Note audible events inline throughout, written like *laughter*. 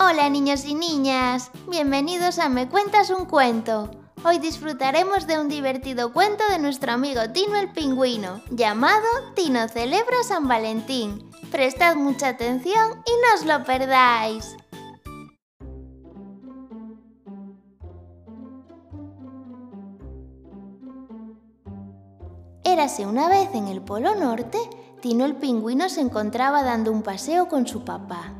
Hola niños y niñas, bienvenidos a Me Cuentas un Cuento. Hoy disfrutaremos de un divertido cuento de nuestro amigo Tino el Pingüino, llamado Tino Celebra San Valentín. Prestad mucha atención y no os lo perdáis. Érase una vez en el Polo Norte, Tino el Pingüino se encontraba dando un paseo con su papá.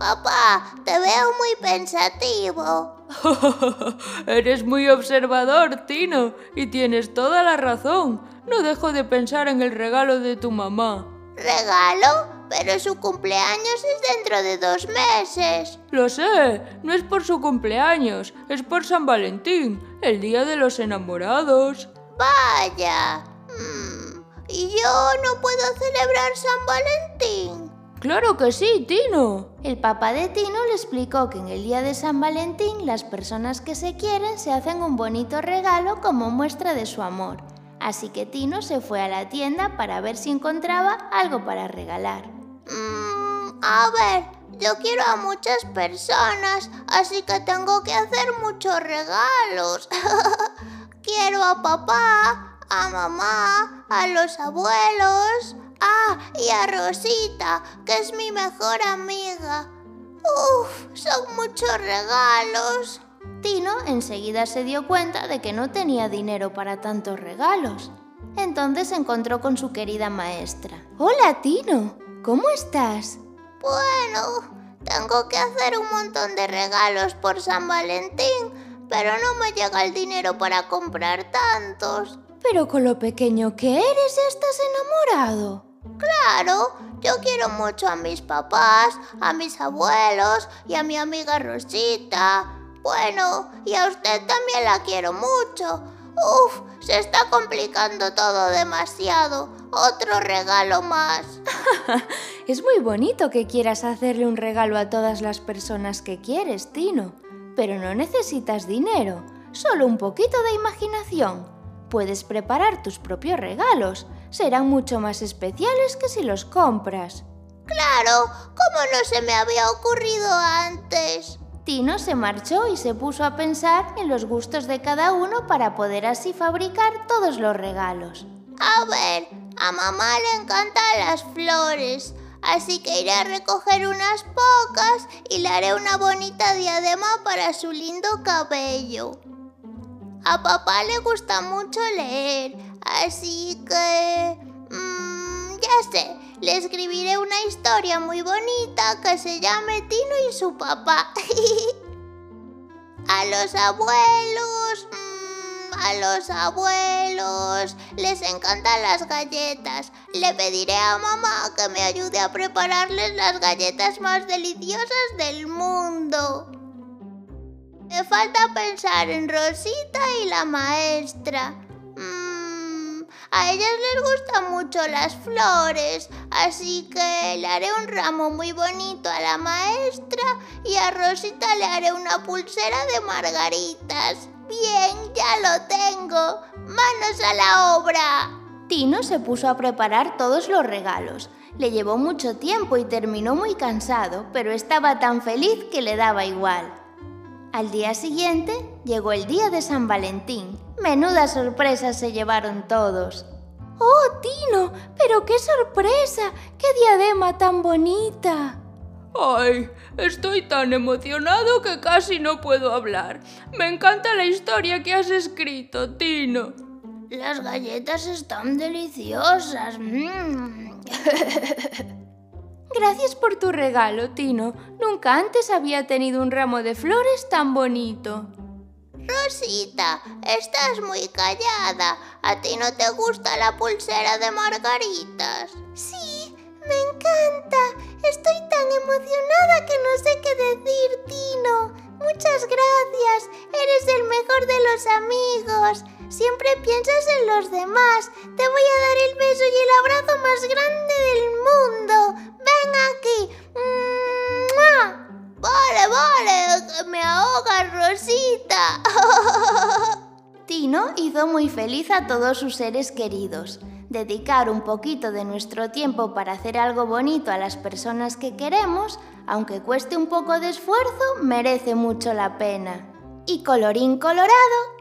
Papá, te veo muy pensativo. *laughs* Eres muy observador, Tino, y tienes toda la razón. No dejo de pensar en el regalo de tu mamá. ¿Regalo? Pero su cumpleaños es dentro de dos meses. Lo sé, no es por su cumpleaños, es por San Valentín, el día de los enamorados. Vaya. Mm, ¿Y yo no puedo celebrar San Valentín? Claro que sí, Tino. El papá de Tino le explicó que en el día de San Valentín las personas que se quieren se hacen un bonito regalo como muestra de su amor. Así que Tino se fue a la tienda para ver si encontraba algo para regalar. Mm, a ver, yo quiero a muchas personas, así que tengo que hacer muchos regalos. *laughs* quiero a papá, a mamá, a los abuelos, Ah, y a Rosita, que es mi mejor amiga. Uf, son muchos regalos. Tino enseguida se dio cuenta de que no tenía dinero para tantos regalos. Entonces se encontró con su querida maestra. Hola, Tino. ¿Cómo estás? Bueno, tengo que hacer un montón de regalos por San Valentín, pero no me llega el dinero para comprar tantos. Pero con lo pequeño que eres, estás enamorado. Claro, yo quiero mucho a mis papás, a mis abuelos y a mi amiga Rosita. Bueno, y a usted también la quiero mucho. Uf, se está complicando todo demasiado. Otro regalo más. *laughs* es muy bonito que quieras hacerle un regalo a todas las personas que quieres, Tino. Pero no necesitas dinero, solo un poquito de imaginación. Puedes preparar tus propios regalos serán mucho más especiales que si los compras. Claro, ¿cómo no se me había ocurrido antes? Tino se marchó y se puso a pensar en los gustos de cada uno para poder así fabricar todos los regalos. A ver, a mamá le encantan las flores, así que iré a recoger unas pocas y le haré una bonita diadema para su lindo cabello. A papá le gusta mucho leer, así que... Mmm, ya sé, le escribiré una historia muy bonita que se llame Tino y su papá. *laughs* a los abuelos... Mmm, a los abuelos les encantan las galletas. Le pediré a mamá que me ayude a prepararles las galletas más deliciosas del mundo. Me falta pensar en Rosita y la maestra. Mm, a ellas les gustan mucho las flores, así que le haré un ramo muy bonito a la maestra y a Rosita le haré una pulsera de margaritas. Bien, ya lo tengo. Manos a la obra. Tino se puso a preparar todos los regalos. Le llevó mucho tiempo y terminó muy cansado, pero estaba tan feliz que le daba igual. Al día siguiente llegó el día de San Valentín. Menuda sorpresa se llevaron todos. ¡Oh, Tino! ¡Pero qué sorpresa! ¡Qué diadema tan bonita! ¡Ay! Estoy tan emocionado que casi no puedo hablar. Me encanta la historia que has escrito, Tino. Las galletas están deliciosas. Mm. *laughs* Gracias por tu regalo, Tino. Nunca antes había tenido un ramo de flores tan bonito. Rosita, estás muy callada. ¿A ti no te gusta la pulsera de margaritas? Sí, me encanta. Estoy tan emocionada que no sé qué decir, Tino. Muchas gracias. Eres el mejor de los amigos. Siempre piensas en los demás. Te voy a dar el beso y el abrazo más grande del *laughs* Tino hizo muy feliz a todos sus seres queridos. Dedicar un poquito de nuestro tiempo para hacer algo bonito a las personas que queremos, aunque cueste un poco de esfuerzo, merece mucho la pena. Y colorín colorado,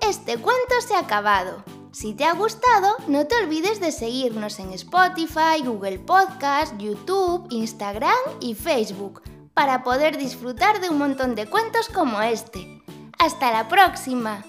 este cuento se ha acabado. Si te ha gustado, no te olvides de seguirnos en Spotify, Google Podcast, YouTube, Instagram y Facebook para poder disfrutar de un montón de cuentos como este. ¡Hasta la próxima!